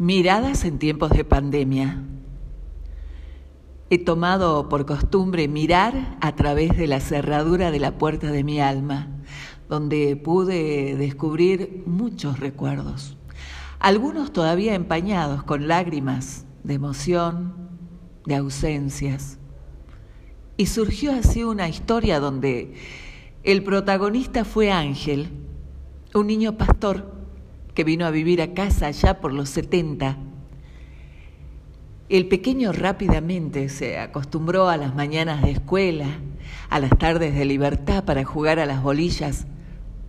Miradas en tiempos de pandemia. He tomado por costumbre mirar a través de la cerradura de la puerta de mi alma, donde pude descubrir muchos recuerdos, algunos todavía empañados con lágrimas de emoción, de ausencias. Y surgió así una historia donde el protagonista fue Ángel, un niño pastor que vino a vivir a casa ya por los 70. El pequeño rápidamente se acostumbró a las mañanas de escuela, a las tardes de libertad para jugar a las bolillas,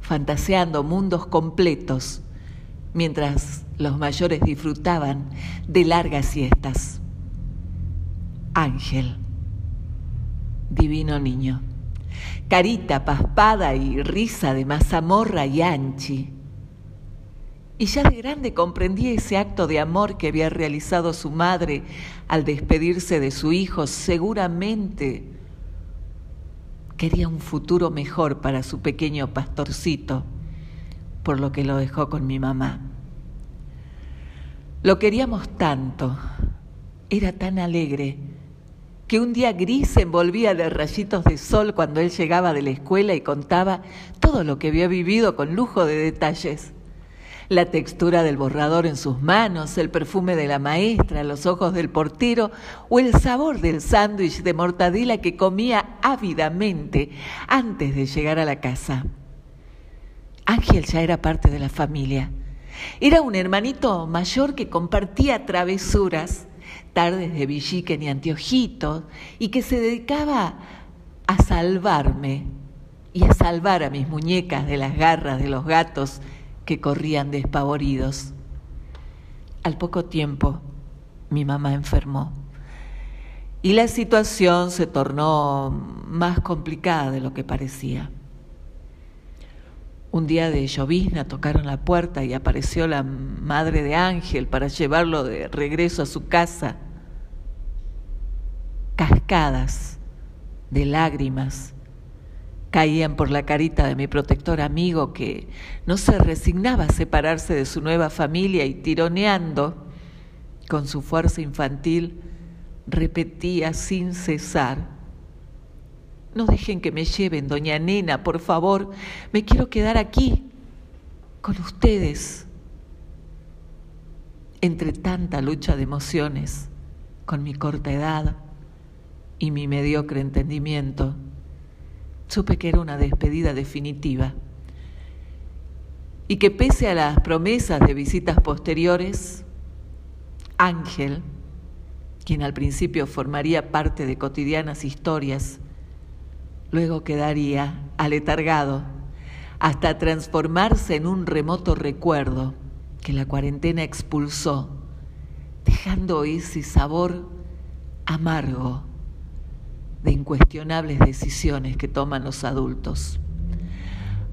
fantaseando mundos completos, mientras los mayores disfrutaban de largas siestas. Ángel, divino niño, carita paspada y risa de mazamorra y anchi y ya de grande comprendí ese acto de amor que había realizado su madre al despedirse de su hijo. Seguramente quería un futuro mejor para su pequeño pastorcito, por lo que lo dejó con mi mamá. Lo queríamos tanto, era tan alegre, que un día gris se envolvía de rayitos de sol cuando él llegaba de la escuela y contaba todo lo que había vivido con lujo de detalles la textura del borrador en sus manos, el perfume de la maestra, los ojos del portero o el sabor del sándwich de mortadela que comía ávidamente antes de llegar a la casa. Ángel ya era parte de la familia. Era un hermanito mayor que compartía travesuras, tardes de villiquen y anteojitos, y que se dedicaba a salvarme y a salvar a mis muñecas de las garras de los gatos que corrían despavoridos. Al poco tiempo, mi mamá enfermó y la situación se tornó más complicada de lo que parecía. Un día de llovizna tocaron la puerta y apareció la madre de Ángel para llevarlo de regreso a su casa. Cascadas de lágrimas caían por la carita de mi protector amigo que no se resignaba a separarse de su nueva familia y tironeando con su fuerza infantil repetía sin cesar, no dejen que me lleven, doña Nena, por favor, me quiero quedar aquí con ustedes. Entre tanta lucha de emociones, con mi corta edad y mi mediocre entendimiento, supe que era una despedida definitiva y que pese a las promesas de visitas posteriores, Ángel, quien al principio formaría parte de cotidianas historias, luego quedaría aletargado hasta transformarse en un remoto recuerdo que la cuarentena expulsó, dejando ese sabor amargo de incuestionables decisiones que toman los adultos.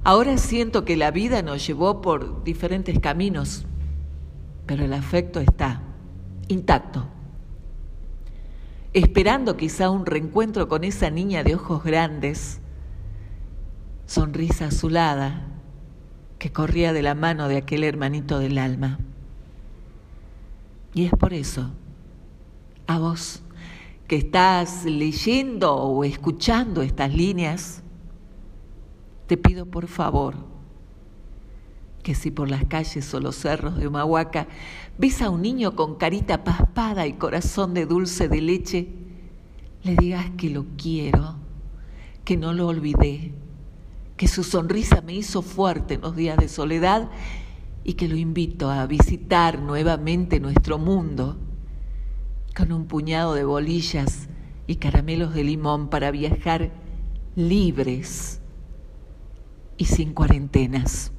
Ahora siento que la vida nos llevó por diferentes caminos, pero el afecto está intacto, esperando quizá un reencuentro con esa niña de ojos grandes, sonrisa azulada, que corría de la mano de aquel hermanito del alma. Y es por eso, a vos, que estás leyendo o escuchando estas líneas, te pido por favor que si por las calles o los cerros de Humahuaca ves a un niño con carita paspada y corazón de dulce de leche, le digas que lo quiero, que no lo olvidé, que su sonrisa me hizo fuerte en los días de soledad y que lo invito a visitar nuevamente nuestro mundo con un puñado de bolillas y caramelos de limón para viajar libres y sin cuarentenas.